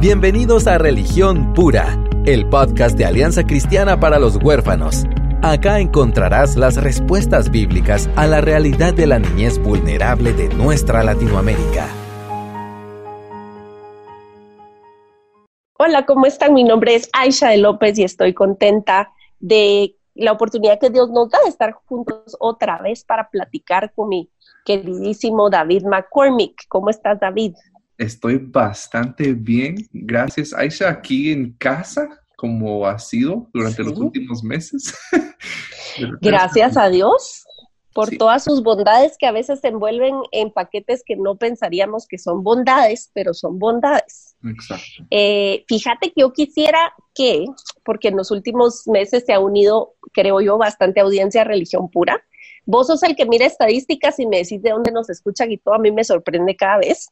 Bienvenidos a Religión Pura, el podcast de Alianza Cristiana para los Huérfanos. Acá encontrarás las respuestas bíblicas a la realidad de la niñez vulnerable de nuestra Latinoamérica. Hola, ¿cómo están? Mi nombre es Aisha de López y estoy contenta de la oportunidad que Dios nos da de estar juntos otra vez para platicar con mi queridísimo David McCormick. ¿Cómo estás, David? Estoy bastante bien. Gracias, Aisha, aquí en casa, como ha sido durante los últimos meses. Gracias a Dios por todas sus bondades que a veces se envuelven en paquetes que no pensaríamos que son bondades, pero son bondades. Exacto. Eh, fíjate que yo quisiera que, porque en los últimos meses se ha unido, creo yo, bastante audiencia a religión pura. Vos sos el que mira estadísticas y me decís de dónde nos escuchan y todo a mí me sorprende cada vez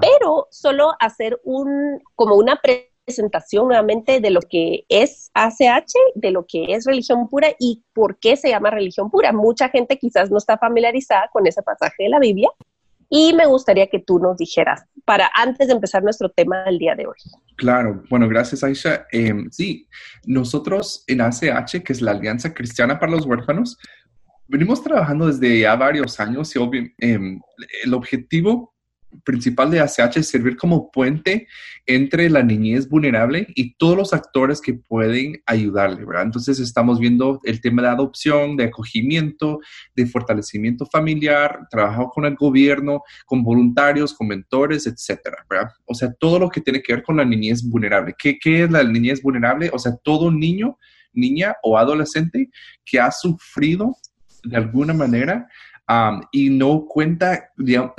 pero solo hacer un, como una presentación nuevamente de lo que es ACH, de lo que es religión pura y por qué se llama religión pura. Mucha gente quizás no está familiarizada con ese pasaje de la Biblia y me gustaría que tú nos dijeras para antes de empezar nuestro tema del día de hoy. Claro, bueno, gracias Aisha. Em, sí, nosotros en ACH, que es la Alianza Cristiana para los Huérfanos, venimos trabajando desde ya varios años y eh, el objetivo principal de ACH es servir como puente entre la niñez vulnerable y todos los actores que pueden ayudarle, ¿verdad? Entonces estamos viendo el tema de adopción, de acogimiento, de fortalecimiento familiar, trabajo con el gobierno, con voluntarios, con mentores, etcétera, ¿verdad? O sea, todo lo que tiene que ver con la niñez vulnerable. ¿Qué, qué es la niñez vulnerable? O sea, todo niño, niña o adolescente que ha sufrido de alguna manera y no cuenta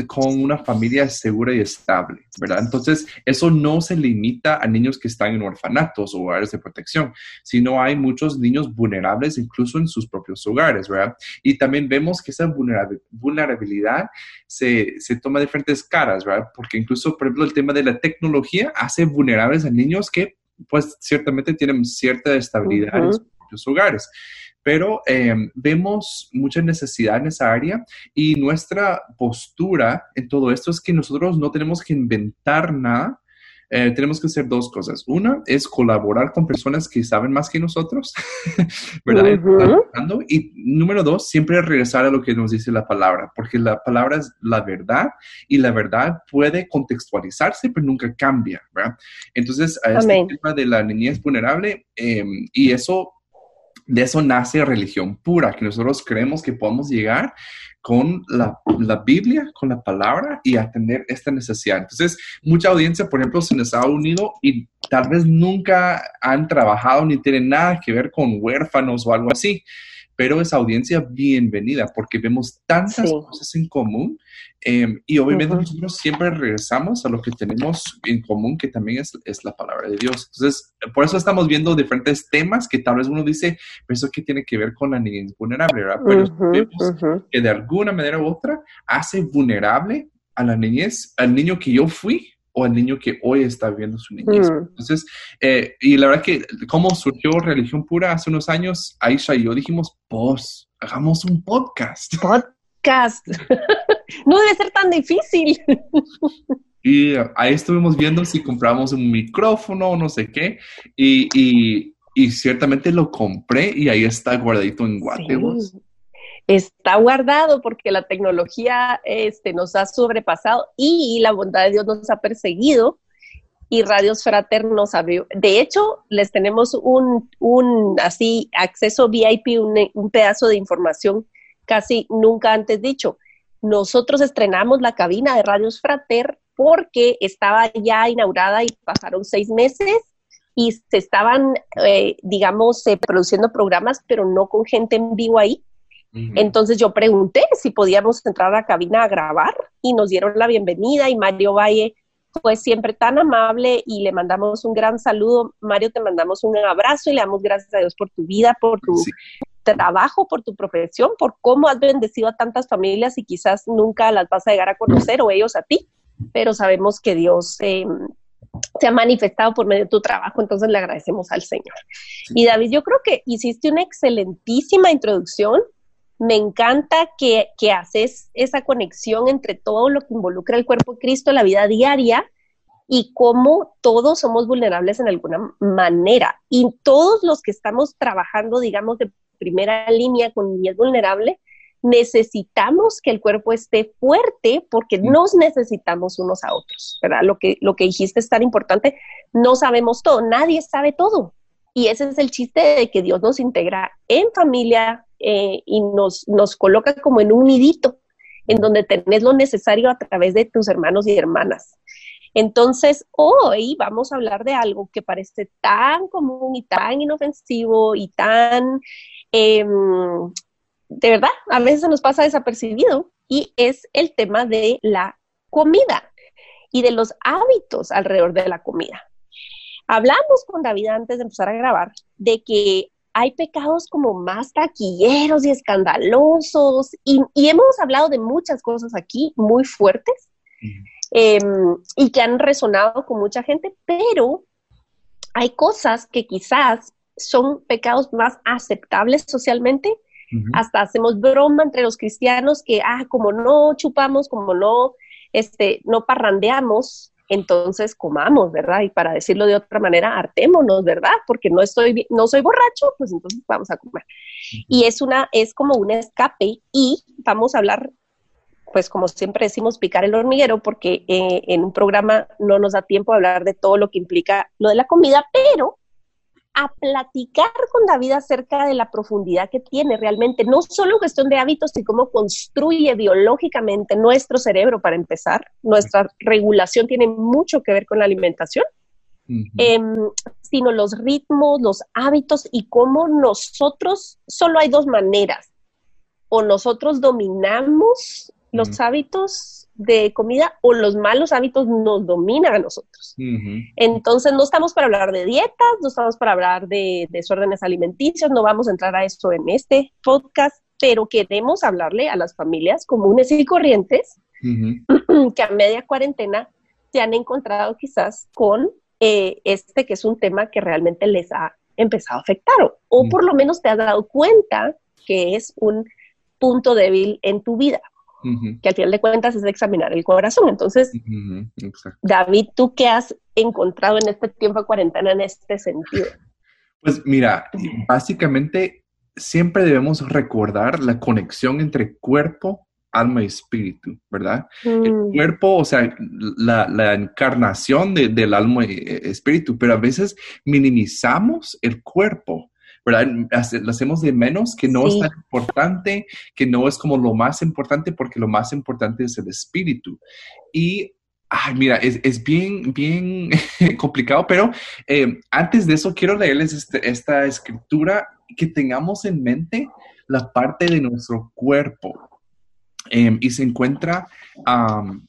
con una familia segura y estable, ¿verdad? Entonces, eso no se limita a niños que están en orfanatos o hogares de protección, sino hay muchos niños vulnerables incluso en sus propios hogares, ¿verdad? Y también vemos que esa vulnerabilidad se, se toma de diferentes caras, ¿verdad? Porque incluso, por ejemplo, el tema de la tecnología hace vulnerables a niños que, pues, ciertamente tienen cierta estabilidad en sus propios hogares pero em, vemos mucha necesidad en esa área y nuestra postura en todo esto es que nosotros no tenemos que inventar nada. Eh, tenemos que hacer dos cosas. Una es colaborar con personas que saben más que nosotros, ¿verdad? Y número dos, siempre regresar a lo que nos dice la palabra, porque la palabra es la verdad y la verdad puede contextualizarse, pero nunca cambia, ¿verdad? Entonces, a este tema de la niñez vulnerable, em, y eso de eso nace religión pura, que nosotros creemos que podemos llegar con la, Biblia, con la palabra y atender esta necesidad. Entonces, mucha audiencia, por ejemplo, se nos ha unido y tal vez nunca han trabajado ni tienen nada que ver con huérfanos o algo así pero esa audiencia bienvenida porque vemos tantas cosas en común em, y obviamente nosotros siempre regresamos a lo que tenemos en común que también es, es, la palabra de Dios. Entonces, por eso estamos viendo diferentes temas que tal vez uno dice, pero eso que tiene que ver con la niñez vulnerable, ¿verdad? Pero vemos que de alguna manera u otra hace vulnerable a la niñez, al niño que yo fui, o al niño que hoy está viviendo su niñez. Mm. Entonces, eh, y la verdad que como surgió Religión Pura hace unos años, Aisha y yo dijimos, pues, hagamos un podcast. Podcast. no debe ser tan difícil. y ahí estuvimos viendo si compramos un micrófono o no sé qué, y, y, y, ciertamente lo compré y ahí está guardadito en Guatemala está guardado porque la tecnología este, nos ha sobrepasado y la bondad de Dios nos ha perseguido y Radios Fraternos abrió. De hecho, les tenemos un, un así acceso VIP, un, pedazo de información casi nunca antes dicho. Nosotros estrenamos la cabina de Radios Frater porque estaba ya inaugurada y pasaron seis meses y se estaban, eh, digamos, eh, produciendo programas, pero no con gente en vivo ahí. Entonces yo pregunté si podíamos entrar a la cabina a grabar y nos dieron la bienvenida y Mario Valle fue siempre tan amable y le mandamos un gran saludo. Mario, te mandamos un abrazo y le damos gracias a Dios por tu vida, por tu trabajo, por tu profesión, por cómo has bendecido a tantas familias y quizás nunca las vas a llegar a conocer o ellos a ti, pero sabemos que Dios em, se ha manifestado por medio de tu trabajo, entonces le agradecemos al Señor. Y David, yo creo que hiciste una excelentísima introducción me encanta que, haces esa conexión entre todo lo que involucra el cuerpo de Cristo, la vida diaria, y cómo todos somos vulnerables en alguna manera. Y todos los que estamos trabajando, digamos, de primera línea con niñez vulnerable, necesitamos que el cuerpo esté fuerte porque nos necesitamos unos a otros, ¿verdad? Lo que, lo que dijiste es tan importante, no sabemos todo, nadie sabe todo. Y ese es el chiste de que Dios nos integra en familia eh, y nos, nos coloca como en un nidito, en donde tenés lo necesario a través de tus hermanos y hermanas. Entonces, hoy vamos a hablar de algo que parece tan común y tan inofensivo y tan eh, de verdad, a veces nos pasa desapercibido y es el tema de la comida y de los hábitos alrededor de la comida. Hablamos con David antes de empezar a grabar de que hay pecados como más taquilleros y escandalosos y, hemos hablado de muchas cosas aquí muy fuertes em, y que han resonado con mucha gente, pero hay cosas que quizás son pecados más aceptables socialmente. Hasta hacemos broma entre los cristianos que, ah, como no chupamos, como no, este, no parrandeamos, entonces comamos, ¿verdad? Y para decirlo de otra manera, hartémonos, ¿verdad? Porque no estoy, no soy borracho, pues entonces vamos a comer. Y es una, es como un escape y vamos a hablar, pues como siempre decimos, picar el hormiguero, porque eh, en un programa no nos da tiempo a hablar de todo lo que implica lo de la comida, pero a platicar con David acerca de la profundidad que tiene realmente, no solo en cuestión de hábitos, sino cómo construye biológicamente nuestro cerebro para empezar. Nuestra regulación tiene mucho que ver con la alimentación, em, sino los ritmos, los hábitos y cómo nosotros, solo hay dos maneras, o nosotros dominamos los hábitos de comida o los malos hábitos nos dominan a nosotros. Entonces, no estamos para hablar de dietas, no estamos para hablar de desórdenes alimenticios, no vamos a entrar a eso en este podcast, pero queremos hablarle a las familias comunes y corrientes que a media cuarentena se han encontrado quizás con eh, este que es un tema que realmente les ha empezado a afectar o, o por lo menos te has dado cuenta que es un punto débil en tu vida que al final de cuentas es examinar el corazón. Entonces, David, ¿tú qué has encontrado en este tiempo de cuarentena en este sentido? Pues mira, básicamente siempre debemos recordar la conexión entre cuerpo, alma y espíritu, ¿verdad? El mm. cuerpo, o sea, la, encarnación del alma y espíritu, pero a veces minimizamos el cuerpo ¿verdad? Lo hacemos de menos, que no es tan importante, que no es como lo más importante, porque lo más importante es el espíritu. Y Ay, mira, es, bien, bien complicado, pero eh, antes de eso quiero leerles este, esta escritura, que tengamos en mente la parte de nuestro cuerpo. Em, y se encuentra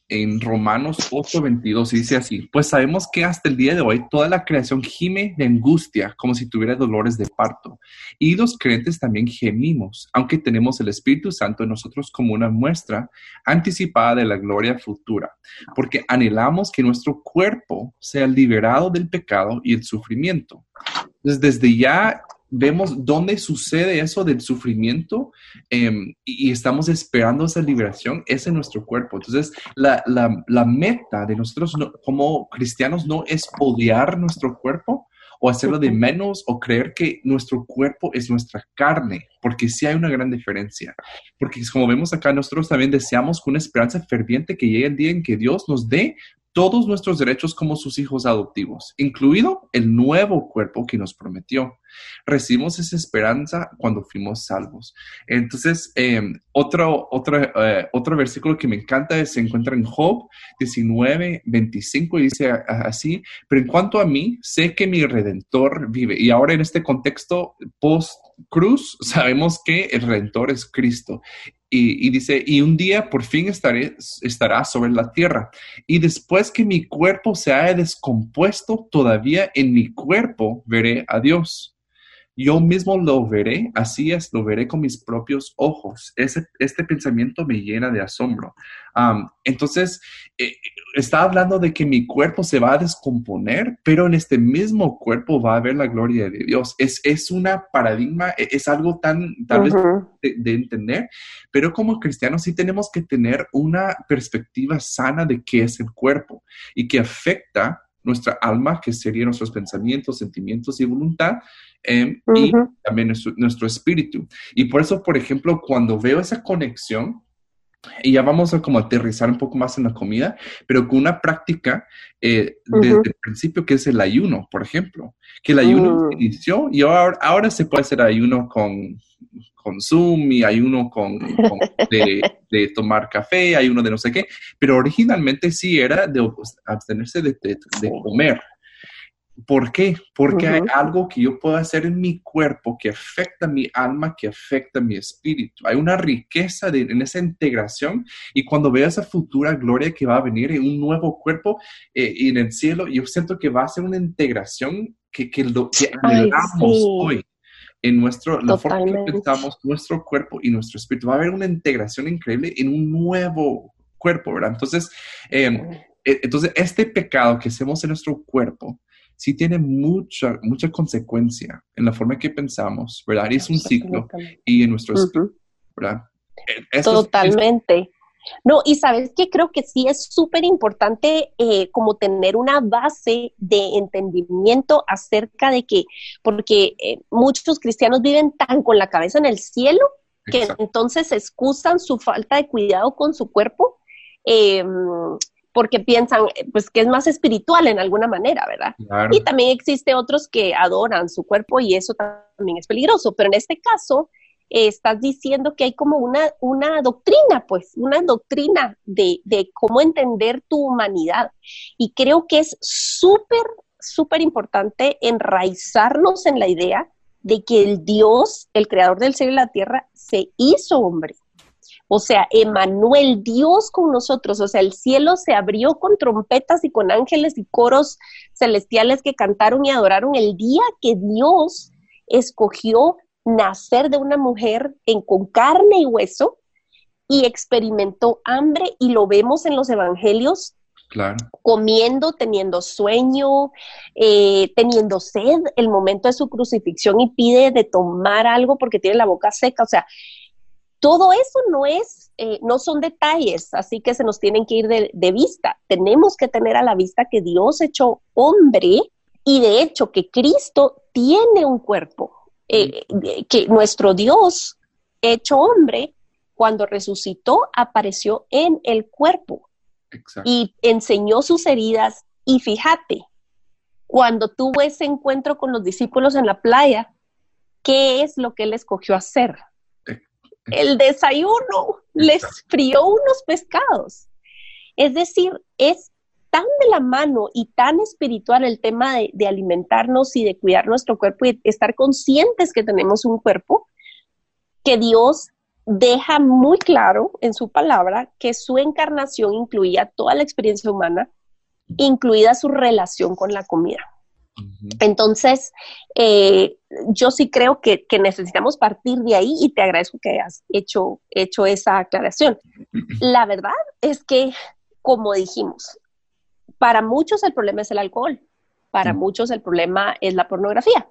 en Romanos 8:22 y dice así, pues sabemos que hasta el día de hoy toda la creación gime de angustia como si tuviera dolores de parto. Y los creyentes también gemimos, aunque tenemos el Espíritu Santo en nosotros como una muestra anticipada de la gloria futura, porque anhelamos que nuestro cuerpo sea liberado del pecado y el sufrimiento. Entonces, desde ya vemos dónde sucede eso del sufrimiento em, y, estamos esperando esa liberación, es en nuestro cuerpo. Entonces, la, meta de nosotros como cristianos no es odiar nuestro cuerpo o hacerlo de menos o creer que nuestro cuerpo es nuestra carne, porque sí hay una gran diferencia. Porque como vemos acá, nosotros también deseamos con una esperanza ferviente que llegue el día en que Dios nos dé todos nuestros derechos como sus hijos adoptivos, incluido el nuevo cuerpo que nos prometió. Recibimos esa esperanza cuando fuimos salvos. Entonces, em, otro, otro, eh, otro versículo que me encanta se encuentra en Job 19, 25 y dice así, pero en cuanto a mí, sé que mi redentor vive. Y ahora en este contexto post-cruz, sabemos que el redentor es Cristo y, dice, y un día por fin estaré, estará sobre la tierra. Y después que mi cuerpo se haya descompuesto, todavía en mi cuerpo veré a Dios. Yo mismo lo veré, así es, lo veré con mis propios ojos. Ese, este pensamiento me llena de asombro. entonces, eh, está hablando de que mi cuerpo se va a descomponer, pero en este mismo cuerpo va a haber la gloria de Dios. Es, es una paradigma, e, es algo tan, tal vez, de, de, entender, pero como cristianos sí tenemos que tener una perspectiva sana de qué es el cuerpo y que afecta nuestra alma, que serían nuestros pensamientos, sentimientos y voluntad, em, y también nuestro, espíritu. Y por eso, por ejemplo, cuando veo esa conexión, y ya vamos a como aterrizar un poco más en la comida, pero con una práctica eh, desde el principio que es el ayuno, por ejemplo, que el ayuno mm. inició y ahora, ahora se puede hacer ayuno con con Zoom y hay uno con, de, tomar café, hay uno de no sé qué, pero originalmente sí era de abstenerse de, comer. ¿Por qué? Porque hay algo que yo puedo hacer en mi cuerpo que afecta mi alma, que afecta mi espíritu. Hay una riqueza en esa integración y cuando veo esa futura gloria que va a venir en un nuevo cuerpo eh, en el cielo, yo siento que va a ser una integración que, que, lo, que hoy en nuestro, la forma que pensamos, nuestro cuerpo y nuestro espíritu. Va a haber una integración increíble en un nuevo cuerpo, ¿verdad? Entonces, em, e, entonces este pecado que hacemos en nuestro cuerpo sí tiene mucha, mucha consecuencia en la forma que pensamos, ¿verdad? Y es un ciclo y en nuestro espíritu, ¿verdad? E, Totalmente. No, y sabes que creo que sí es súper importante eh, como tener una base de entendimiento acerca de que, porque eh, muchos cristianos viven tan con la cabeza en el cielo que entonces excusan su falta de cuidado con su cuerpo em, porque piensan pues que es más espiritual en alguna manera, ¿verdad? Y también existe otros que adoran su cuerpo y eso también es peligroso, pero en este caso estás diciendo que hay como una, una doctrina, pues, una doctrina de, de cómo entender tu humanidad. Y creo que es súper, súper importante enraizarnos en la idea de que el Dios, el creador del cielo y la tierra, se hizo hombre. O sea, Emanuel, Dios con nosotros, o sea, el cielo se abrió con trompetas y con ángeles y coros celestiales que cantaron y adoraron el día que Dios escogió nacer de una mujer en, con carne y hueso y experimentó hambre y lo vemos en los evangelios. Comiendo, teniendo sueño, eh, teniendo sed, el momento de su crucifixión y pide de tomar algo porque tiene la boca seca. O sea, todo eso no es, eh, no son detalles, así que se nos tienen que ir de, de, vista. Tenemos que tener a la vista que Dios hecho hombre y de hecho que Cristo tiene un cuerpo. Eh, que nuestro Dios, hecho hombre, cuando resucitó, apareció en el cuerpo y enseñó sus heridas. Y fíjate, cuando tuvo ese encuentro con los discípulos en la playa, ¿qué es lo que él escogió hacer? El desayuno, les frió unos pescados. Es decir, es tan de la mano y tan espiritual el tema de, alimentarnos y de cuidar nuestro cuerpo y estar conscientes que tenemos un cuerpo, que Dios deja muy claro en su palabra que su encarnación incluía toda la experiencia humana, incluida su relación con la comida. Entonces, eh, yo sí creo que, necesitamos partir de ahí y te agradezco que hayas hecho, hecho esa aclaración. La verdad es que, como dijimos, para muchos el problema es el alcohol, para muchos el problema es la pornografía.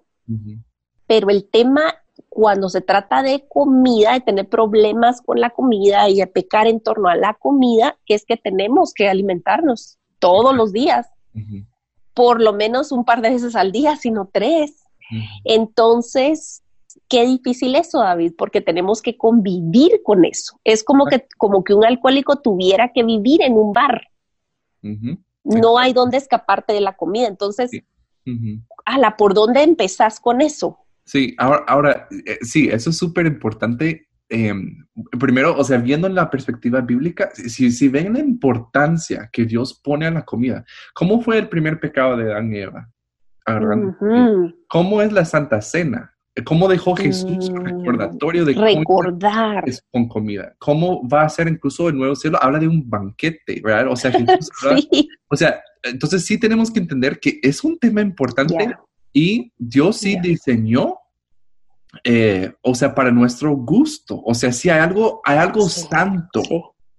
Pero el tema cuando se trata de comida, de tener problemas con la comida y de pecar en torno a la comida, es que tenemos que alimentarnos todos los días, por lo menos un par de veces al día, sino tres. Entonces, qué difícil eso, David, porque tenemos que convivir con eso. Es como que, como que un alcohólico tuviera que vivir en un bar no hay dónde escaparte de la comida. Entonces, ala, ¿por dónde empezás con eso? Sí, ahora, ahora eh, sí, eso es súper importante. Em, primero, o sea, viendo en la perspectiva bíblica, si, si ven la importancia que Dios pone a la comida, ¿cómo fue el primer pecado de Adán y Eva? ¿Cómo es la Santa Cena? ¿Cómo dejó Jesús mm, recordatorio de recordar con comida? ¿Cómo va a ser incluso el nuevo cielo? Habla de un banquete, ¿verdad? O sea, o sea, entonces sí tenemos que entender que es un tema importante y Dios sí diseñó eh, o sea, para nuestro gusto. O sea, si hay algo, hay algo santo.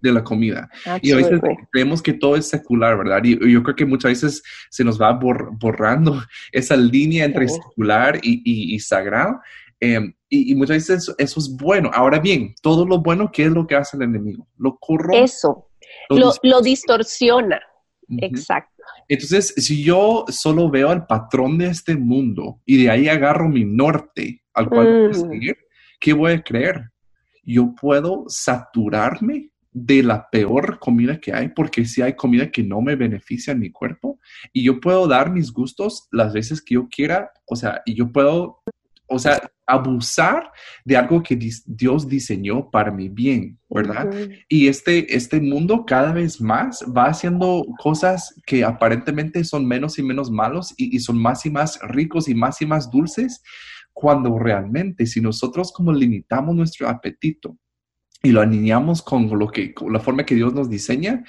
De la comida. Y a veces creemos que todo es secular, ¿verdad? Y yo creo que muchas veces se nos va borrando esa línea entre secular y, sagrado. Em, y, muchas veces eso, es bueno. Ahora bien, todo lo bueno, ¿qué es lo que hace el enemigo? Lo corrompe. Eso, lo, distorsiona. Exacto. Entonces, si yo solo veo el patrón de este mundo y de ahí agarro mi norte al cual voy a mm. seguir, ¿qué voy a creer? Yo puedo saturarme de la peor comida que hay, porque si hay comida que no me beneficia en mi cuerpo y yo puedo dar mis gustos las veces que yo quiera, o sea, y yo puedo, o sea, abusar de algo que Dios diseñó para mi bien, ¿verdad? Y este, este mundo cada vez más va haciendo cosas que aparentemente son menos y menos malos y, son más y más ricos y más y más dulces, cuando realmente si nosotros como limitamos nuestro apetito, y lo alineamos con lo que la forma que Dios nos diseña.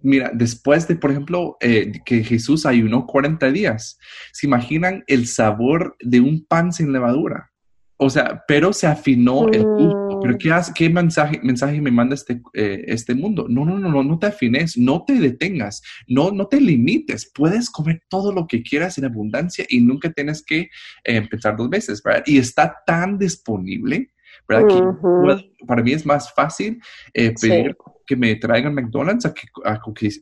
Mira, después de, por ejemplo, eh, que Jesús ayunó 40 días, ¿se imaginan el sabor de un pan sin levadura? O sea, pero se afinó el gusto. Pero ¿qué, qué mensaje, mensaje me manda este, eh, este mundo? No, no, no, no, no te afines, no te detengas, no, no te limites. Puedes comer todo lo que quieras en abundancia y nunca tienes que eh, pensar dos veces, ¿verdad? Y está tan disponible, para mí es más fácil eh, pedir que me traigan McDonald's a, que,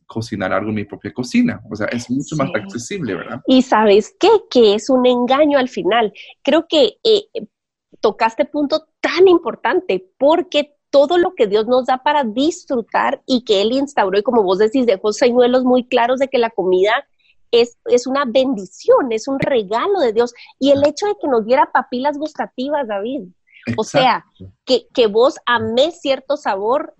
cocinar algo en mi propia cocina. O sea, es mucho más accesible, ¿verdad? Y sabes qué? Que es un engaño al final. Creo que tocaste punto tan importante porque todo lo que Dios nos da para disfrutar y que Él instauró, y como vos decís, dejó señuelos muy claros de que la comida es, es, una bendición, es un regalo de Dios. Y el hecho de que nos diera papilas gustativas, David. O sea, que, que vos amés cierto sabor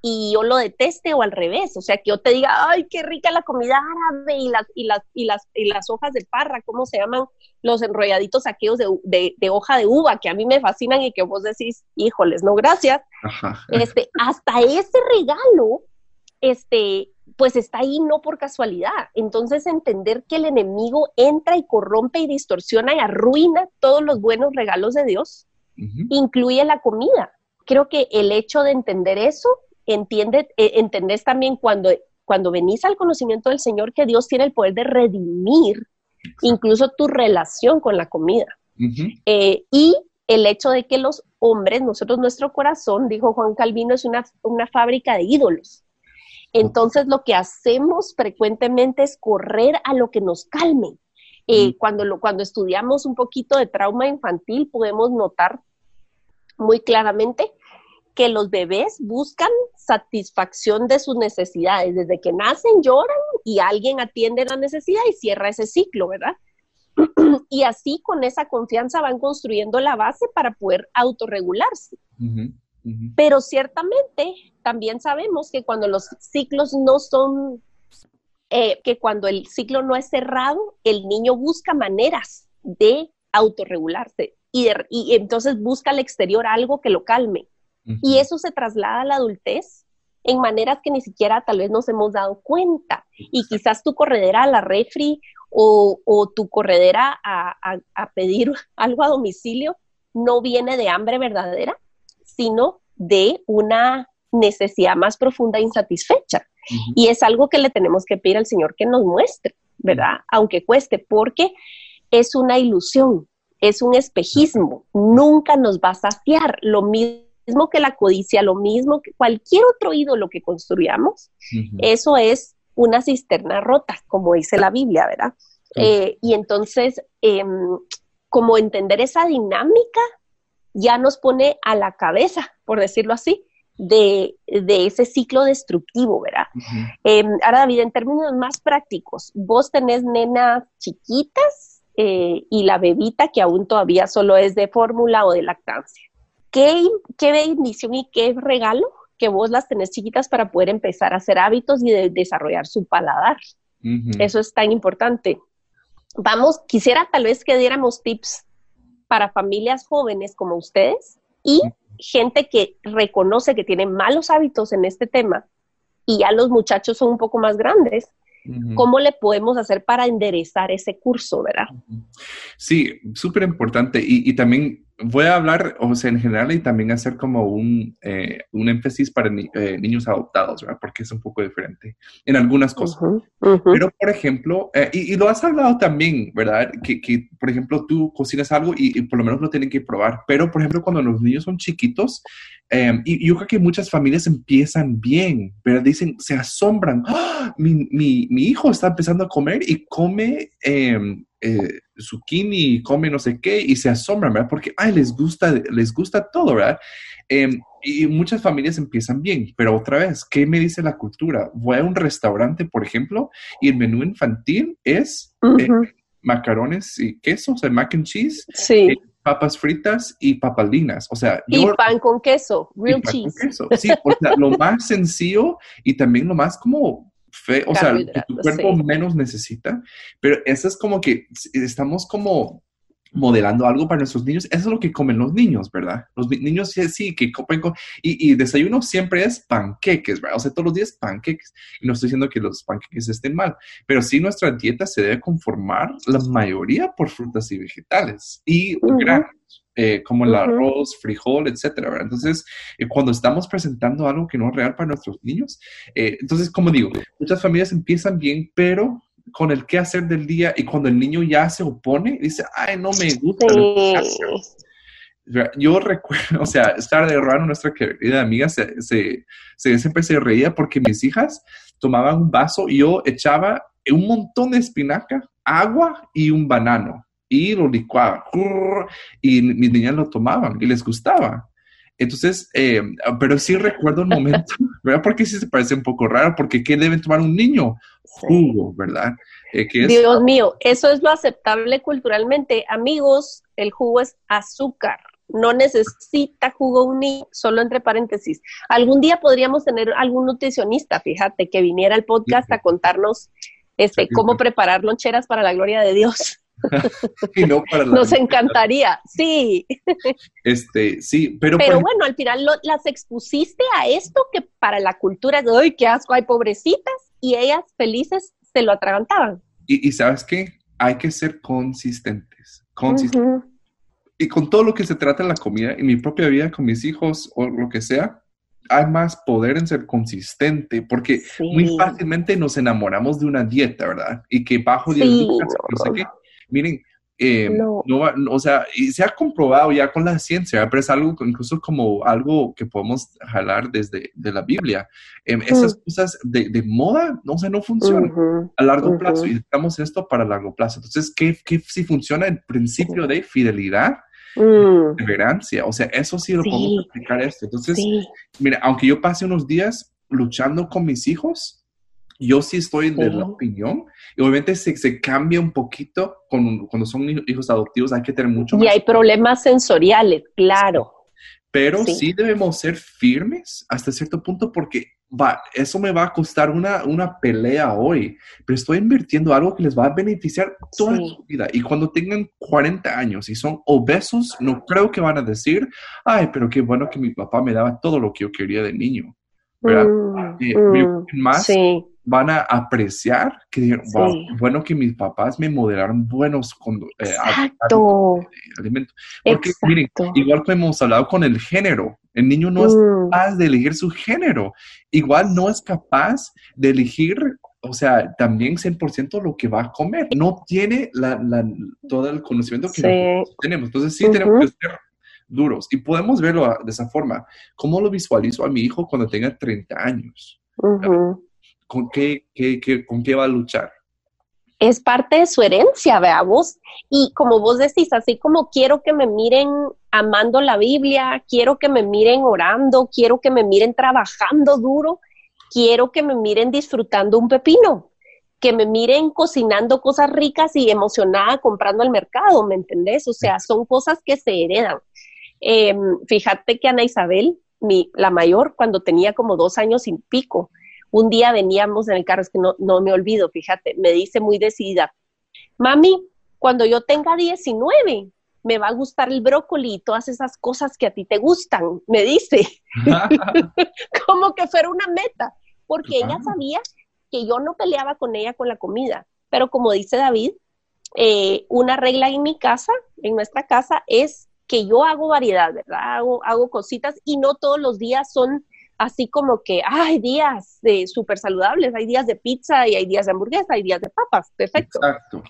y yo lo deteste o al revés, o sea, que yo te diga, ay, qué rica la comida árabe y las, y las, y las, y las hojas de parra, ¿cómo se llaman los enrolladitos aquellos de, de, hoja de uva que a mí me fascinan y que vos decís, híjoles, no, gracias. Este, hasta ese regalo, este, pues está ahí no por casualidad. Entonces, entender que el enemigo entra y corrompe y distorsiona y arruina todos los buenos regalos de Dios, incluye la comida. Creo que el hecho de entender eso entiende, eh, entendés también cuando, cuando venís al conocimiento del Señor que Dios tiene el poder de redimir incluso tu relación con la comida. Eh, y el hecho de que los hombres, nosotros nuestro corazón, dijo Juan Calvino, es una, fábrica de ídolos. Entonces lo que hacemos frecuentemente es correr a lo que nos calme. Eh, cuando, lo, cuando estudiamos un poquito de trauma infantil podemos notar muy claramente que los bebés buscan satisfacción de sus necesidades. Desde que nacen lloran y alguien atiende la necesidad y cierra ese ciclo, ¿verdad? y así con esa confianza van construyendo la base para poder autorregularse. Pero ciertamente también sabemos que cuando los ciclos no son, eh, que cuando el ciclo no es cerrado, el niño busca maneras de autorregularse y, y entonces busca al exterior algo que lo calme. Y eso se traslada a la adultez en maneras que ni siquiera tal vez nos hemos dado cuenta. Y quizás tu corredera a la refri o, tu corredera a, pedir algo a domicilio no viene de hambre verdadera, sino de una necesidad más profunda e insatisfecha. Y es algo que le tenemos que pedir al Señor que nos muestre, ¿verdad? Aunque cueste, porque es una ilusión, es un espejismo, nunca nos va a saciar. Lo mismo que la codicia, lo mismo que cualquier otro ídolo que construyamos, eso es una cisterna rota, como dice la Biblia, ¿verdad? Eh, y entonces, em, como entender esa dinámica ya nos pone a la cabeza, por decirlo así, de, ese ciclo destructivo, ¿verdad? Em, ahora, David, en términos más prácticos, vos tenés nenas chiquitas eh, y la bebita que aún todavía solo es de fórmula o de lactancia qué, qué bendición y qué regalo que vos las tenés chiquitas para poder empezar a hacer hábitos y desarrollar su paladar. Eso es tan importante. Vamos, quisiera tal vez que diéramos tips para familias jóvenes como ustedes y gente que reconoce que tiene malos hábitos en este tema y ya los muchachos son un poco más grandes. ¿Cómo le podemos hacer para enderezar ese curso, verdad? Sí, súper importante. Y, y, también voy a hablar, o sea, en general y también hacer como un, eh, un énfasis para eh, niños adoptados, ¿verdad? Porque es un poco diferente en algunas cosas. Pero, por ejemplo, eh, y, lo has hablado también, ¿verdad? Que, que, por ejemplo, tú cocinas algo y, por lo menos lo tienen que probar. Pero, por ejemplo, cuando los niños son chiquitos, em, y yo creo que muchas familias empiezan bien, pero dicen, se asombran, ¡Ah! mi, mi, mi, hijo está empezando a comer y come em, eh, zucchini, come no sé qué y se asombran, ¿verdad? Porque, ay, les gusta, les gusta todo, ¿verdad? Em, y muchas familias empiezan bien, pero otra vez, ¿qué me dice la cultura? Voy a un restaurante, por ejemplo, y el menú infantil es eh, macarones y queso, o sea, mac and cheese. Sí. Eh, papas fritas y papalinas, o sea... Y pan con queso, real cheese. Sí, o sea, lo más sencillo y también lo más como o sea, que tu cuerpo menos necesita, pero eso es como que estamos como modelando algo para nuestros niños. Eso es lo que comen los niños, ¿verdad? Los niños sí, sí que comen y, y, desayuno siempre es panqueques, ¿verdad? O sea, todos los días panqueques. Y no estoy diciendo que los panqueques estén mal, pero sí nuestra dieta se debe conformar la mayoría por frutas y vegetales y granos. Eh, como el arroz, frijol, etcétera, ¿verdad? Entonces, eh, cuando estamos presentando algo que no es real para nuestros niños, eh, entonces, como digo, muchas familias empiezan bien, pero con el qué hacer del día y cuando el niño ya se opone, dice, ay, no me gusta. Yo recuerdo, o sea, estar de raro, nuestra querida amiga se, se, se, siempre se reía porque mis hijas tomaban un vaso y yo echaba un montón de espinaca, agua y un banano y lo licuaba y mis niñas lo tomaban y les gustaba. Entonces, eh, pero sí recuerdo un momento, ¿verdad? Porque sí se parece un poco raro, porque ¿qué debe tomar un niño? Jugo, ¿verdad? Eh, Dios mío, eso es lo aceptable culturalmente. Amigos, el jugo es azúcar. No necesita jugo un niño, solo entre paréntesis. Algún día podríamos tener algún nutricionista, fíjate, que viniera al podcast a contarnos este, cómo preparar loncheras para la gloria de Dios. Nos encantaría, sí. Este, sí, pero... Pero bueno, al final las expusiste a esto que para la cultura de ¡ay, qué asco! Hay pobrecitas y ellas felices se lo atragantaban. Y, sabes qué? Hay que ser consistentes. consistentes. Y con todo lo que se trata en la comida, en mi propia vida, con mis hijos o lo que sea, hay más poder en ser consistente, porque muy fácilmente nos enamoramos de una dieta, ¿verdad? Y que bajo 10 días, no sé qué, Miren, eh, no. o sea, y se ha comprobado ya con la ciencia, pero es algo incluso como algo que podemos jalar desde de la Biblia. Esas mm. cosas de, moda, no, o no funcionan a largo plazo y necesitamos esto para largo plazo. Entonces, ¿qué, qué si funciona el principio de fidelidad? Mm. Perseverancia, o sea, eso sí lo podemos aplicar esto. Entonces, mira, aunque yo pase unos días luchando con mis hijos, yo sí estoy de la opinión, y obviamente se, se cambia un poquito con, cuando son hijos adoptivos, hay que tener mucho más. Y hay problemas sensoriales, claro. Pero sí. debemos ser firmes hasta cierto punto porque va, eso me va a costar una, una pelea hoy, pero estoy invirtiendo algo que les va a beneficiar toda su vida. Y cuando tengan 40 años y son obesos, no creo que van a decir, ay, pero qué bueno que mi papá me daba todo lo que yo quería de niño. ¿Verdad? Mm, eh, mm, más sí van a apreciar que bueno que mis papás me modelaron buenos con, eh, alimentos. Porque miren, igual que hemos hablado con el género, el niño no es mm. capaz de elegir su género, igual no es capaz de elegir, o sea, también 100% lo que va a comer, no tiene la, todo el conocimiento que tenemos. Entonces sí tenemos que ser duros y podemos verlo de esa forma. ¿Cómo lo visualizo a mi hijo cuando tenga 30 años? ¿con qué, con qué va a luchar? Es parte de su herencia, veamos. Y como vos decís, así como quiero que me miren amando la Biblia, quiero que me miren orando, quiero que me miren trabajando duro, quiero que me miren disfrutando un pepino, que me miren cocinando cosas ricas y emocionada comprando al mercado, ¿me entendés? O sea, son cosas que se heredan. Em, fíjate que Ana Isabel, mi, la mayor, cuando tenía como dos años y pico, un día veníamos en el carro, es que no, no me olvido, fíjate, me dice muy decidida, mami, cuando yo tenga 19, me va a gustar el brócoli y todas esas cosas que a ti te gustan, me dice. Como que fuera una meta, porque ella sabía que yo no peleaba con ella con la comida, pero como dice David, eh, una regla en mi casa, en nuestra casa, es que yo hago variedad, ¿verdad? Hago, hago cositas y no todos los días son así como que hay días de súper saludables, hay días de pizza y hay días de hamburguesa, hay días de papas, perfecto. Exacto.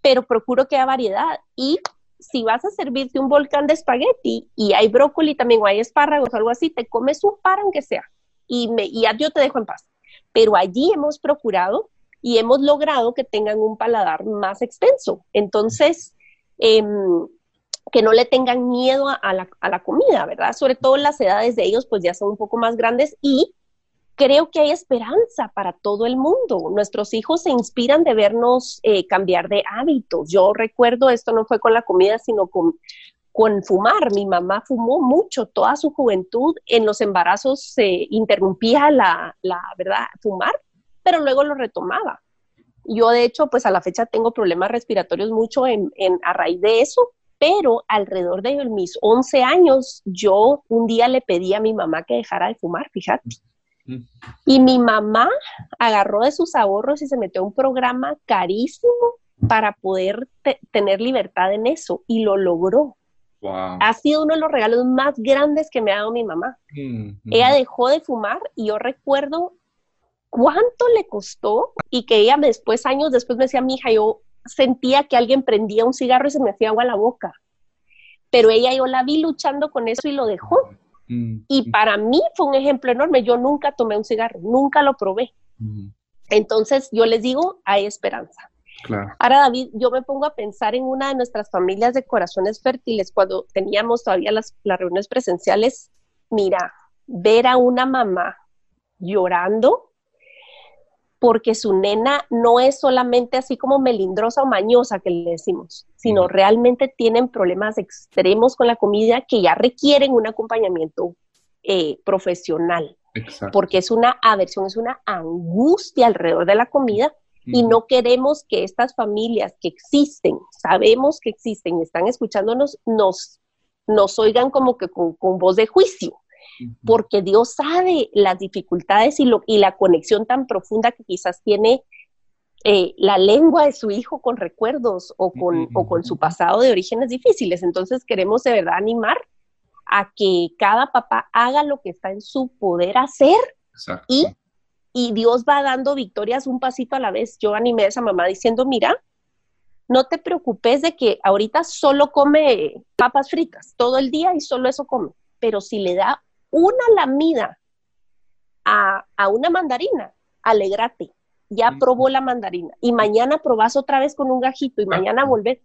Pero procuro que haya variedad y si vas a servirte un volcán de espagueti y hay brócoli también o hay espárragos o algo así, te comes un par aunque sea y, me, y yo te dejo en paz. Pero allí hemos procurado y hemos logrado que tengan un paladar más extenso. Entonces, eh, que no le tengan miedo a, la, comida, ¿verdad? Sobre todo las edades de ellos, pues ya son un poco más grandes y creo que hay esperanza para todo el mundo. Nuestros hijos se inspiran de vernos eh, cambiar de hábitos. Yo recuerdo, esto no fue con la comida, sino con, con fumar. Mi mamá fumó mucho toda su juventud. En los embarazos se interrumpía la, la verdad, fumar, pero luego lo retomaba. Yo, de hecho, pues a la fecha tengo problemas respiratorios mucho en, en, a raíz de eso, pero alrededor de mis 11 años, yo un día le pedí a mi mamá que dejara de fumar, fíjate. Mm. Y mi mamá agarró de sus ahorros y se metió a un programa carísimo para poder tener libertad en eso y lo logró. Ha sido uno de los regalos más grandes que me ha dado mi mamá. Mm, mm. Ella dejó de fumar y yo recuerdo cuánto le costó y que ella después, años después me decía, mi hija, yo sentía que alguien prendía un cigarro y se me hacía agua a la boca. Pero ella, yo la vi luchando con eso y lo dejó. Mm. Y para mí fue un ejemplo enorme. Yo nunca tomé un cigarro, nunca lo probé. Mm. Entonces yo les digo, hay esperanza. Ahora, David, yo me pongo a pensar en una de nuestras familias de corazones fértiles, cuando teníamos todavía las, las reuniones presenciales. Mira, ver a una mamá llorando porque su nena no es solamente así como melindrosa o mañosa que le decimos, sino realmente tienen problemas extremos con la comida que ya requieren un acompañamiento eh, profesional, porque es una aversión, es una angustia alrededor de la comida y no queremos que estas familias que existen, sabemos que existen y están escuchándonos, nos, nos oigan como que con voz de juicio porque Dios sabe las dificultades y, lo, y la conexión tan profunda que quizás tiene eh, la lengua de su hijo con recuerdos o con, o con su pasado de orígenes difíciles. Entonces queremos de verdad animar a que cada papá haga lo que está en su poder hacer y, y Dios va dando victorias un pasito a la vez. Yo animé a esa mamá diciendo, mira, no te preocupes de que ahorita solo come papas fritas todo el día y solo eso come, pero si le da una lamida a, una mandarina, alegrate, ya probó la mandarina y mañana probás otra vez con un gajito y mañana volver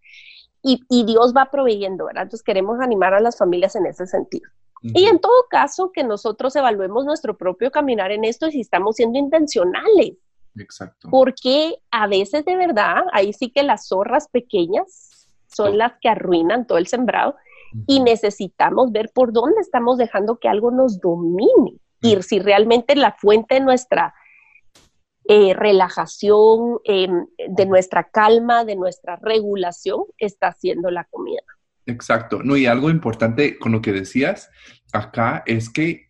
y, Dios va proveyendo, ¿verdad? Entonces queremos animar a las familias en ese sentido. Y en todo caso, que nosotros evaluemos nuestro propio caminar en esto y si estamos siendo intencionales. Exacto. Porque a veces de verdad, ahí sí que las zorras pequeñas son las que arruinan todo el sembrado y necesitamos ver por dónde estamos dejando que algo nos domine y si realmente la fuente de nuestra eh, relajación, em, de nuestra calma, de nuestra regulación, está siendo la comida. Exacto. No, y algo importante con lo que decías acá es que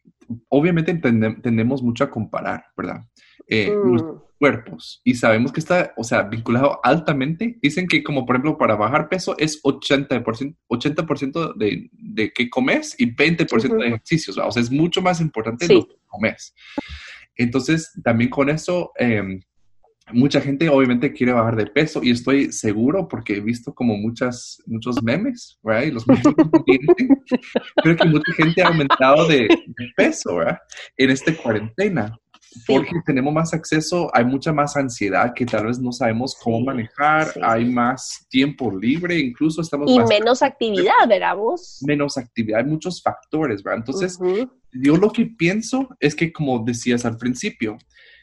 obviamente tendemos mucho a comparar, ¿verdad? Eh, mm cuerpos y sabemos que está, o sea, vinculado altamente. Dicen que como por ejemplo para bajar peso es 80%, 80 de, de que comes y 20% de ejercicios, o sea, es mucho más importante lo que comes. Entonces, también con eso, em, mucha gente obviamente quiere bajar de peso y estoy seguro porque he visto como muchas, muchos memes, ¿verdad? Y los memes creo que mucha gente ha aumentado de, de peso, ¿verdad? En esta cuarentena porque tenemos más acceso, hay mucha más ansiedad que tal vez no sabemos cómo manejar, hay más tiempo libre, incluso estamos... Y menos actividad, ¿verdad vos? Menos actividad, hay muchos factores, ¿verdad? Entonces, yo lo que pienso es que, como decías al principio,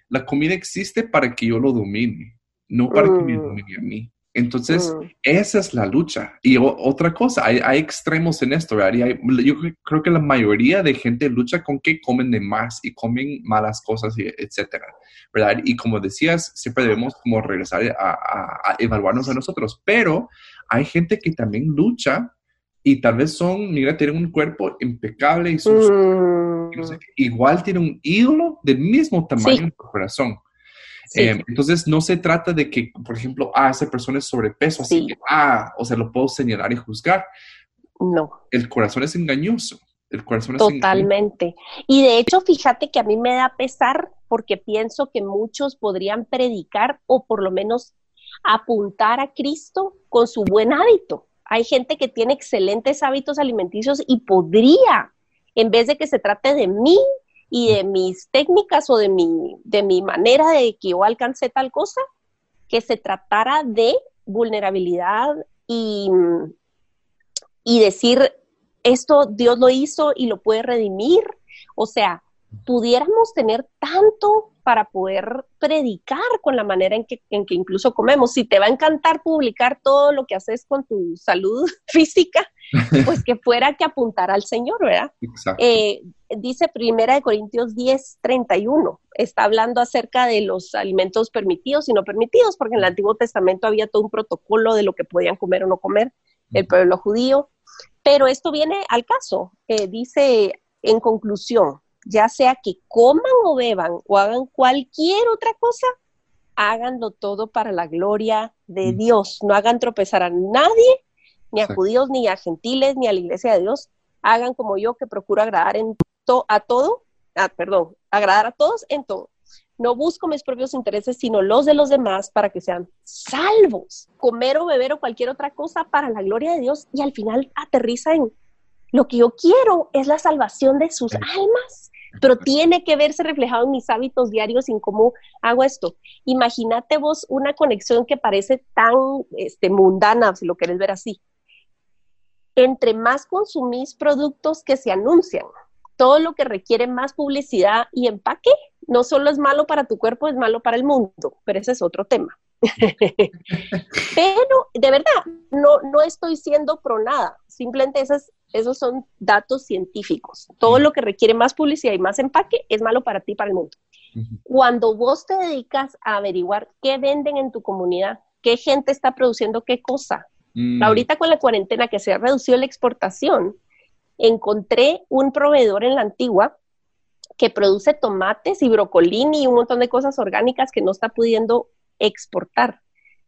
la comida existe para que yo lo domine, no para que me mm. domine a mí. Entonces, mm. esa es la lucha. Y otra cosa, hay, extremos en esto, ¿verdad? Y yo creo que la mayoría de gente lucha con que comen de más y comen malas cosas, y etcétera, ¿verdad? Y como decías, siempre debemos como regresar a, evaluarnos a nosotros, pero hay gente que también lucha y tal vez son, mira, tienen un cuerpo impecable y sus, mm. igual tienen un ídolo del mismo tamaño en su corazón. Em, entonces, no se trata de que, por ejemplo, ah, esa persona es sobrepeso, así que, ah, o sea, lo puedo señalar y juzgar. No. El corazón es engañoso. El corazón es Totalmente. Y de hecho, fíjate que a mí me da pesar porque pienso que muchos podrían predicar o por lo menos apuntar a Cristo con su buen hábito. Hay gente que tiene excelentes hábitos alimenticios y podría, en vez de que se trate de mí y de mis técnicas o de mi, de mi manera de que yo alcancé tal cosa, que se tratara de vulnerabilidad y, y decir, esto Dios lo hizo y lo puede redimir. O sea, pudiéramos tener tanto para poder predicar con la manera en que, en que incluso comemos. Si te va a encantar publicar todo lo que haces con tu salud física, pues que fuera que apuntar al Señor, ¿verdad? Exacto. Eh, dice Primera de Corintios 10, 31, está hablando acerca de los alimentos permitidos y no permitidos, porque en el Antiguo Testamento había todo un protocolo de lo que podían comer o no comer el pueblo judío. Pero esto viene al caso. Eh, dice en conclusión, ya sea que coman o beban o hagan cualquier otra cosa, háganlo todo para la gloria de mm. Dios. No hagan tropezar a nadie, ni a judíos, ni a gentiles, ni a la iglesia de Dios. Hagan como yo que procuro agradar en a todo, ah, perdón, agradar a todos en todo. No busco mis propios intereses, sino los de los demás para que sean salvos. Comer o beber o cualquier otra cosa para la gloria de Dios y al final aterriza en lo que yo quiero es la salvación de sus almas, pero tiene que verse reflejado en mis hábitos diarios en cómo hago esto. Imagínate vos una conexión que parece tan este, mundana, si lo querés ver así. Entre más consumís productos que se anuncian, todo lo que requiere más publicidad y empaque no solo es malo para tu cuerpo, es malo para el mundo, pero ese es otro tema. pero de verdad, no, no estoy siendo pro nada, simplemente esos, esos son datos científicos. Todo lo que requiere más publicidad y más empaque es malo para ti y para el mundo. Cuando vos te dedicas a averiguar qué venden en tu comunidad, qué gente está produciendo qué cosa, mm. ahorita con la cuarentena que se ha reducido la exportación, encontré un proveedor en la antigua que produce tomates y brocolini y un montón de cosas orgánicas que no está pudiendo exportar.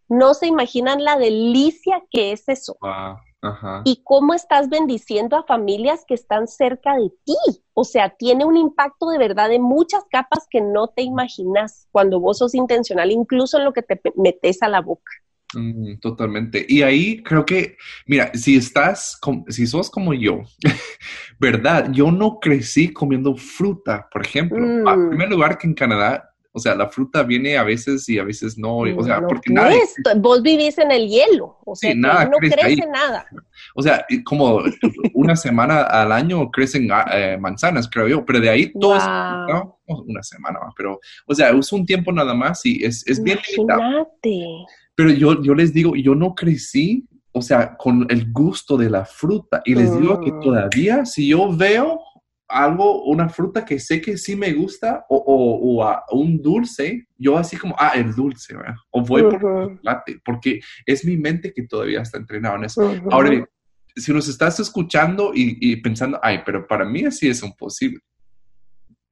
No se imaginan la delicia que es eso. Y cómo estás bendiciendo a familias que están cerca de ti. O sea, tiene un impacto de verdad de muchas capas que no te imaginas cuando vos sos intencional, incluso en lo que te metes a la boca. Mm, totalmente. Y ahí creo que, mira, si estás, si sos como yo, ¿verdad? Yo no crecí comiendo fruta, por ejemplo. En mm. primer lugar que en Canadá, o sea, la fruta viene a veces y a veces no. O sea, porque nada. Vos vivís en el hielo, o sea, nada no crece, nada. O sea, como una semana al año crecen ah, eh, manzanas, creo yo, pero de ahí todo ¿no? Una semana más, pero, o sea, es un tiempo nada más y es, es bien limitado. Pero yo, yo les digo, yo no crecí, o sea, con el gusto de la fruta. Y les digo que mm. todavía, si yo veo algo, una fruta que sé que sí me gusta o, o, un dulce, yo así como, ah, el dulce, ¿verdad? O voy por el chocolate, porque es mi mente que todavía está entrenada en eso. Ahora, si nos estás escuchando y, y, pensando, ay, pero para mí así es imposible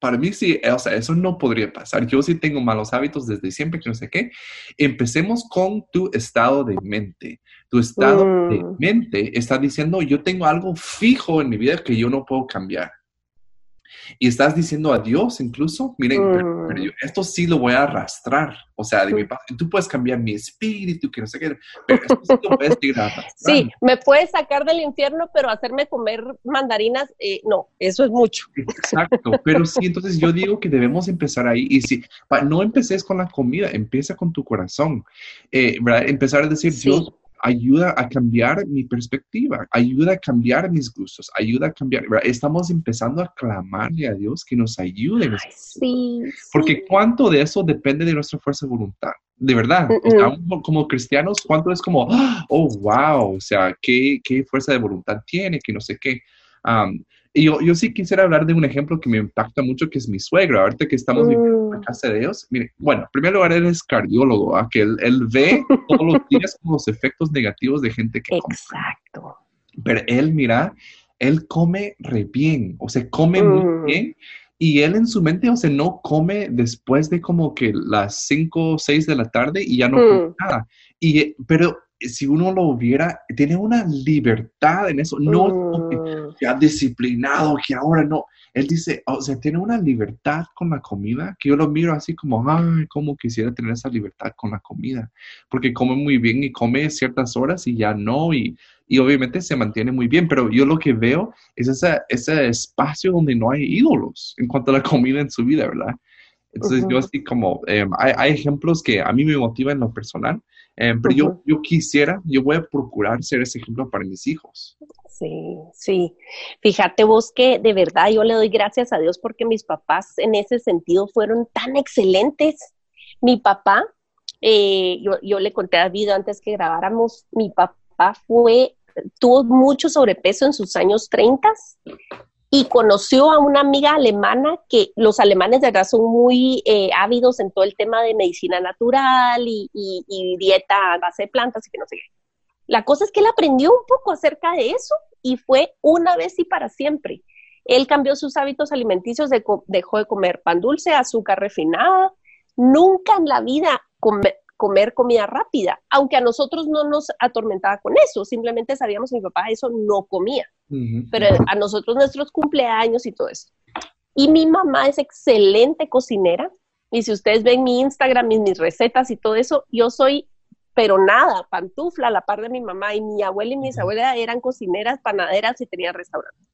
para mí sí, o sea, eso no podría pasar. Yo sí tengo malos hábitos desde siempre, que no sé qué. Empecemos con tu estado de mente. Tu estado de mm. mente está diciendo, yo tengo algo fijo en mi vida que yo no puedo cambiar y estás diciendo adiós incluso, miren, pero, mm. esto sí lo voy a arrastrar, o sea, de mi tú puedes cambiar mi espíritu, que no sé qué, pero esto sí lo puedes Sí, me puedes sacar del infierno, pero hacerme comer mandarinas, eh, no, eso es mucho. Exacto, pero sí, entonces yo digo que debemos empezar ahí, y si no empeces con la comida, empieza con tu corazón, eh, empezar a decir, Dios, ayuda a cambiar mi perspectiva, ayuda a cambiar mis gustos, ayuda a cambiar. Estamos empezando a clamarle a Dios que nos ayude. sí, Porque cuánto de eso depende de nuestra fuerza de voluntad. De verdad, como cristianos, cuánto es como, oh, wow, o sea, qué, qué fuerza de voluntad tiene, que no sé qué. Y yo, yo sí quisiera hablar de un ejemplo que me impacta mucho, que es mi suegro. Ahorita que estamos viviendo en la mm. casa de Dios, mire, bueno, en primer lugar, él es cardiólogo, ¿ah? que él, él, ve todos los días los efectos negativos de gente que Exacto. Pero él, mira, él come re bien, o sea, come muy mm. bien. Y él en su mente, o sea, no come después de como que las 5 o 6 de la tarde y ya no come mm. nada. Y, pero si uno lo viera, tiene una libertad en eso, no mm. que ha disciplinado, que ahora no. Él dice, o sea, tiene una libertad con la comida que yo lo miro así como, ay, cómo quisiera tener esa libertad con la comida, porque come muy bien y come ciertas horas y ya no, y, y obviamente se mantiene muy bien, pero yo lo que veo es ese, ese espacio donde no hay ídolos en cuanto a la comida en su vida, ¿verdad? Entonces yo así como, em, hay, hay, ejemplos que a mí me motivan en lo personal, em, pero yo, yo quisiera, yo voy a procurar ser ese ejemplo para mis hijos. Sí, sí. Fíjate vos que de verdad yo le doy gracias a Dios porque mis papás en ese sentido fueron tan excelentes. Mi papá, eh, yo, yo, le conté a David antes que grabáramos, mi papá fue, tuvo mucho sobrepeso en sus años 30 y conoció a una amiga alemana que los alemanes de verdad son muy eh, ávidos en todo el tema de medicina natural y, dieta a base de plantas y que no sé qué. La cosa es que él aprendió un poco acerca de eso y fue una vez y para siempre. Él cambió sus hábitos alimenticios, dejó de comer pan dulce, azúcar refinada, nunca en la vida comer comida rápida, aunque a nosotros no nos atormentaba con eso, simplemente sabíamos que mi papá eso no comía, pero a nosotros nuestros cumpleaños y todo eso. Y mi mamá es excelente cocinera, y si ustedes ven mi Instagram, mis, mis recetas y todo eso, yo soy, pero nada, pantufla a la par de mi mamá, y mi abuela y mis abuelas eran cocineras, panaderas y tenían restaurantes.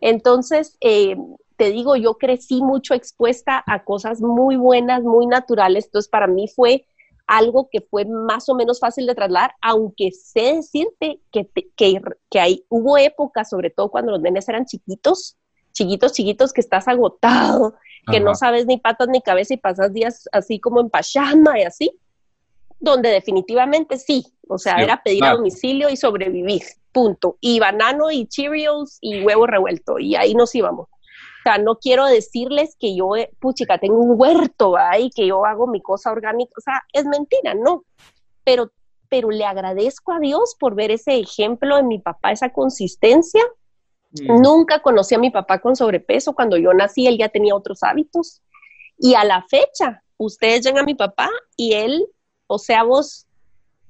Entonces, eh, te digo, yo crecí mucho expuesta a cosas muy buenas, muy naturales, entonces para mí fue algo que fue más o menos fácil de trasladar, aunque sé decirte que, que, que hay, hubo épocas, sobre todo cuando los nenes eran chiquitos, chiquitos, chiquitos, que estás agotado, que no sabes ni patas ni cabeza y pasas días así como en pachama y así, donde definitivamente sí, o sea, era pedir a domicilio y sobrevivir, punto. Y banano y Cheerios y huevo revuelto, y ahí nos íbamos. O sea, no quiero decirles que yo, eh, puchica, tengo un huerto ahí, que yo hago mi cosa orgánica. O sea, es mentira, no. Pero, pero le agradezco a Dios por ver ese ejemplo en mi papá, esa consistencia. Mm. Nunca conocí a mi papá con sobrepeso. Cuando yo nací, él ya tenía otros hábitos. Y a la fecha, ustedes llegan a mi papá y él, o sea, vos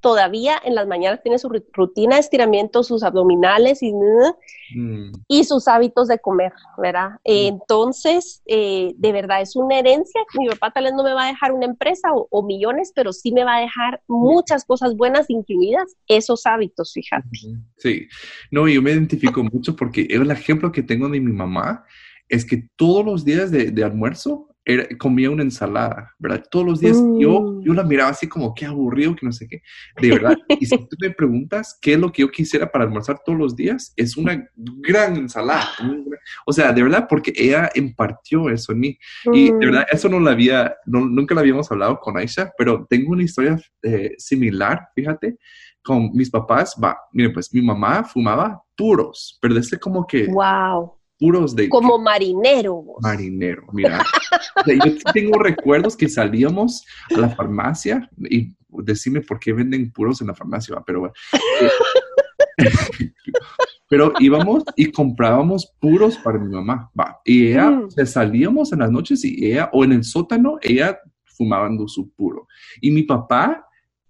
todavía en las mañanas tiene su rutina de estiramiento, sus abdominales y, mm. y sus hábitos de comer, ¿verdad? Mm. entonces, eh, de verdad es una herencia. Mi papá tal vez no me va a dejar una empresa o, millones, pero sí me va a dejar muchas cosas buenas, incluidas esos hábitos, fíjate. Sí, no, yo me identifico mucho porque el ejemplo que tengo de mi mamá es que todos los días de, de almuerzo comía una ensalada, ¿verdad? Todos los días yo, mm. yo la miraba así como, qué aburrido, que no sé qué, de verdad. y si tú me preguntas qué es lo que yo quisiera para almorzar todos los días, es una gran ensalada. O sea, de verdad, porque ella impartió eso en mí. Y de verdad, mm. eso no la había, nunca la habíamos hablado con Aisha, pero tengo una historia eh, similar, fíjate, con mis papás. Va, miren, pues mi mamá fumaba puros, pero desde como que... ¡Wow! Puros de... Como marinero. Marinero, mira. yo tengo recuerdos que salíamos a la farmacia y decime por qué venden puros en la farmacia, pero bueno. pero íbamos y comprábamos puros para mi mamá, va. Y ella, mm. salíamos en las noches y ella, o en el sótano, ella fumando su puro. Y mi papá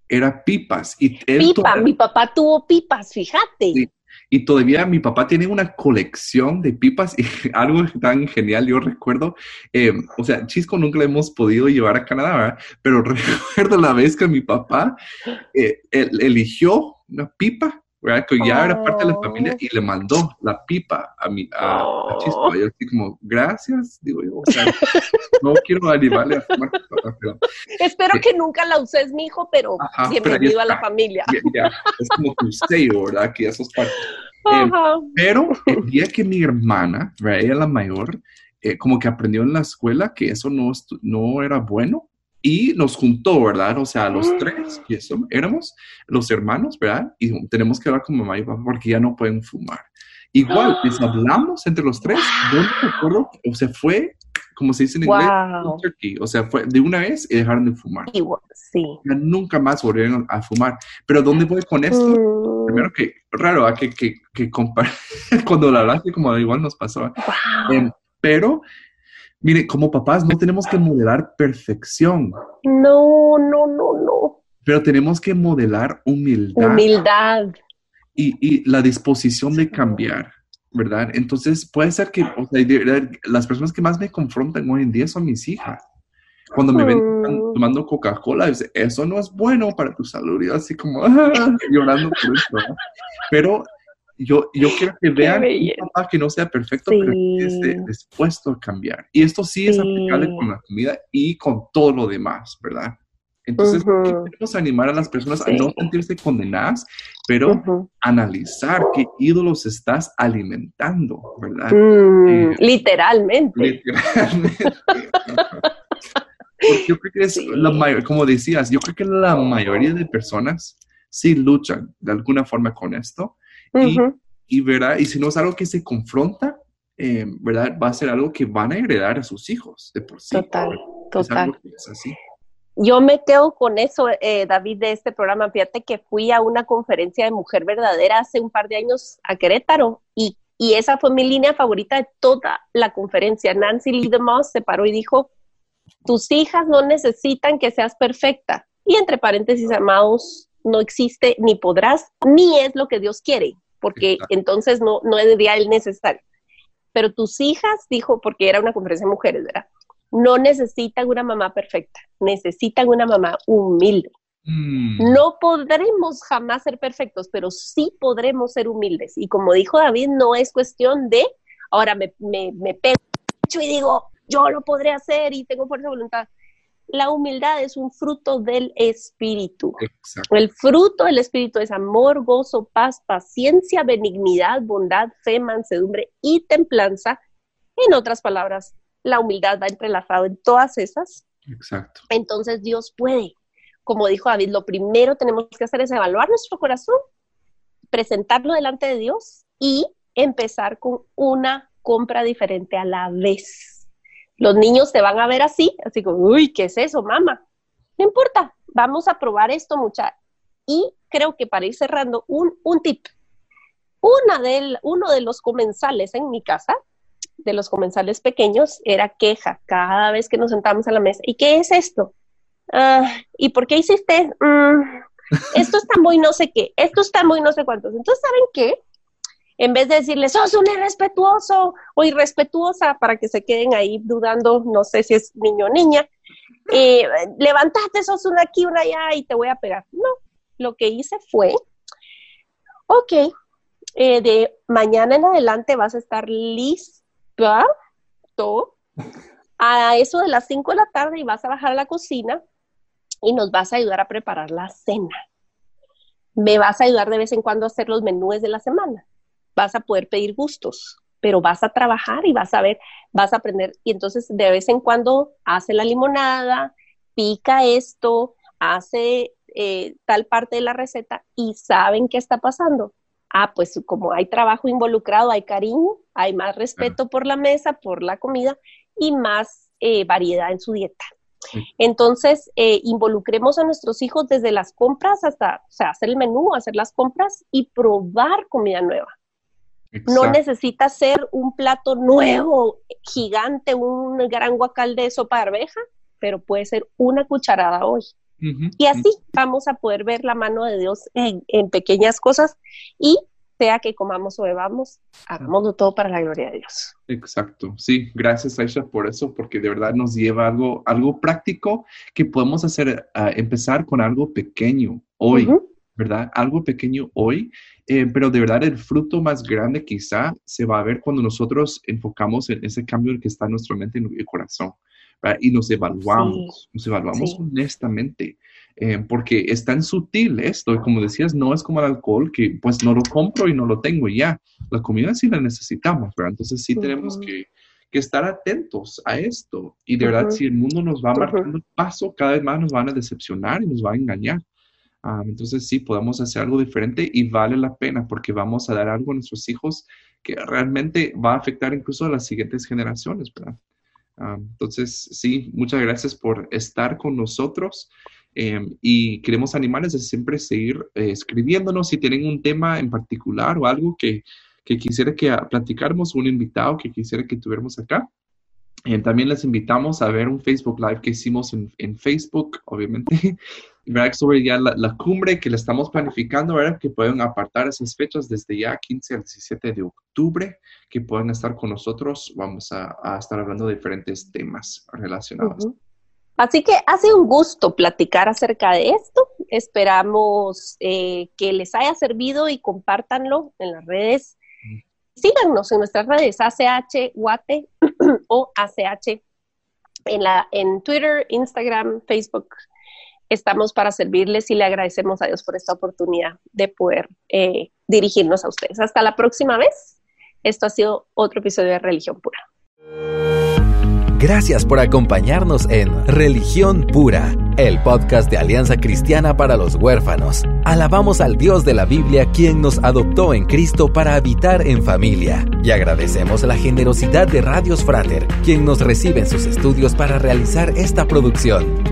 era pipas. Y Pipa, mi papá tuvo pipas, fíjate. Y todavía mi papá tiene una colección de pipas y algo tan genial, yo recuerdo, eh, o sea, Chisco nunca le hemos podido llevar a Canadá, ¿verdad? pero recuerdo la vez que mi papá eh, eligió una pipa ¿verdad? Que ya era parte de la familia y le mandó la pipa a, mi, a, Chisco. Y yo así como, gracias, digo yo, o sea, no quiero animarle a fumar pero, Espero que nunca la uses, mi hijo, pero bienvenido a la familia. es como tu sello, ¿verdad? Que esos partes. Eh, pero el día que mi hermana, ella la mayor, eh, como que aprendió en la escuela que eso no, no era bueno, y nos juntó, ¿verdad? O sea, los tres, y eso, éramos los hermanos, ¿verdad? Y tenemos que hablar con mamá y papá porque ya no pueden fumar. Igual, les hablamos entre los tres, no me acuerdo, o sea, fue, como se dice en inglés, o sea, fue de una vez y dejaron de fumar. sí. Ya nunca más volvieron a fumar. Pero ¿dónde voy con esto? Mm. Primero que, raro, ¿ah? que, que, que cuando la hablaste, como igual nos pasó. Em, pero Mire, como papás no tenemos que modelar perfección. No, no, no, no. Pero tenemos que modelar humildad. Humildad. Y, y la disposición de cambiar, ¿verdad? Entonces puede ser que o sea, las personas que más me confrontan hoy en día son mis hijas. Cuando me ven Mm. tomando Coca-Cola, dice, eso no es bueno para tu salud. Y así como "Ah", llorando por eso. ¿no? Pero yo, yo quiero que vean un papá que no sea perfecto, pero que esté Sí. dispuesto a cambiar. Y esto sí es Sí. aplicable con la comida y con todo lo demás, ¿verdad? Entonces, Ujú. queremos animar a las personas a Sí. no sentirse condenadas, pero Ujú. analizar qué ídolos estás alimentando, ¿verdad? Mm, Eh, literalmente. Literalmente. Porque yo creo que es Sí. la mayor, como decías, yo creo que la mayoría de personas sí luchan de alguna forma con esto y, ¿verdad? Y si no es algo que se confronta, eh, ¿verdad? Va a ser algo que van a heredar a sus hijos de por sí. Total, Es total. es así. Yo me quedo con eso, eh, David, de este programa. Fíjate que fui a una conferencia de mujer verdadera hace un par de años a Querétaro y, y esa fue mi línea favorita de toda la conferencia. Nancy Lee DeMoss se paró y dijo, tus hijas no necesitan que seas perfecta. Y entre paréntesis, amados, no existe ni podrás, ni es lo que Dios quiere, porque Exacto. entonces no, no es ideal necesario. Pero tus hijas, dijo, porque era una conferencia de mujeres, ¿verdad? No necesitan una mamá perfecta, necesitan una mamá humilde. Mm, No podremos jamás ser perfectos, pero sí podremos ser humildes. Y como dijo David, no es cuestión de, ahora me, me, me pego y digo, yo lo podré hacer y tengo fuerza de voluntad. La humildad es un fruto del espíritu. Exacto. El fruto del espíritu es amor, gozo, paz, paciencia, benignidad, bondad, fe, mansedumbre y templanza. En otras palabras, la humildad va entrelazado en todas esas Exacto. entonces Dios puede. Como dijo David, lo primero tenemos que hacer es evaluar nuestro corazón, presentarlo delante de Dios y empezar con una compra diferente a la vez. Los niños te van a ver así, así como, uy, ¿qué es eso, mamá? No importa, vamos a probar esto, mucha. Y creo que para ir cerrando, un, un tip. Una uno de los comensales en mi casa, de los comensales pequeños, era queja cada vez que nos sentamos a la mesa. ¿Y qué es esto? Ah, ¿Y por qué hiciste? Mm, esto está muy no sé qué, esto está muy no sé cuántos. Entonces, ¿saben qué? En vez de decirle, sos un irrespetuoso o irrespetuosa, para que se queden ahí dudando, no sé si es niño o niña, eh, levantate, sos una aquí, una allá y te voy a pegar. No, lo que hice fue, ok, eh, de mañana en adelante vas a estar lista a eso de las 5 de la tarde y vas a bajar a la cocina y nos vas a ayudar a preparar la cena. Me vas a ayudar de vez en cuando a hacer los menús de la semana. Vas a poder pedir gustos, pero vas a trabajar y vas a ver, vas a aprender. Y entonces de vez en cuando hace la limonada, pica esto, hace eh, tal parte de la receta y saben qué está pasando. Ah, pues como hay trabajo involucrado, hay cariño, hay más respeto por la mesa, por la comida y más eh, variedad en su dieta. Sí. Entonces, eh, involucremos a nuestros hijos desde las compras hasta, o sea, hacer el menú, hacer las compras y probar comida nueva. No necesita ser un plato nuevo, gigante, un gran guacal de sopa de arveja, pero puede ser una cucharada hoy. Y así vamos a poder ver la mano de Dios en, en pequeñas cosas y sea que comamos o bebamos, hagámoslo todo para la gloria de Dios. Exacto, sí, gracias Aisha por eso, porque de verdad nos lleva algo, algo práctico que podemos hacer, ah, empezar con algo pequeño hoy. ¿Verdad? Algo pequeño hoy, eh, pero de verdad el fruto más grande quizá se va a ver cuando nosotros enfocamos en ese cambio que está en nuestra mente y en el corazón, ¿verdad? Y nos evaluamos, nos evaluamos Sí. honestamente, eh, porque es tan sutil esto, y como decías, no es como el alcohol que pues no lo compro y no lo tengo y ya, la comida sí la necesitamos, ¿verdad? Entonces sí tenemos que, que estar atentos a esto. Y de verdad, si el mundo nos va Ujú. marcando el paso, cada vez más nos van a decepcionar y nos va a engañar. Ah, entonces sí, podemos hacer algo diferente y vale la pena porque vamos a dar algo a nuestros hijos que realmente va a afectar incluso a las siguientes generaciones, ¿verdad? Ah, entonces, sí, muchas gracias por estar con nosotros. Eh, y queremos animarles a siempre seguir eh, escribiéndonos si tienen un tema en particular o algo que, que quisiera que platicáramos, un invitado que quisiera que tuviéramos acá. Eh, también les invitamos a ver un Facebook Live que hicimos en, en Facebook, obviamente, ¿verdad? sobre ya la, cumbre que le estamos planificando, ¿verdad? que pueden apartar esas fechas desde ya 15 al 17 de octubre, que pueden estar con nosotros. Vamos a, estar hablando de diferentes temas relacionados. Así que ha sido un gusto platicar acerca de esto. Esperamos eh, que les haya servido y compártanlo en las redes. Síganos en nuestras redes ACH Guate o ACH en, la, en Twitter, Instagram, Facebook. Estamos para servirles y le agradecemos a Dios por esta oportunidad de poder eh, dirigirnos a ustedes. Hasta la próxima vez. Esto ha sido otro episodio de Religión Pura. Gracias por acompañarnos en Religión Pura, el podcast de Alianza Cristiana para los Huérfanos. Alabamos al Dios de la Biblia quien nos adoptó en Cristo para habitar en familia. Y agradecemos la generosidad de Radios Frater, quien nos recibe en sus estudios para realizar esta producción.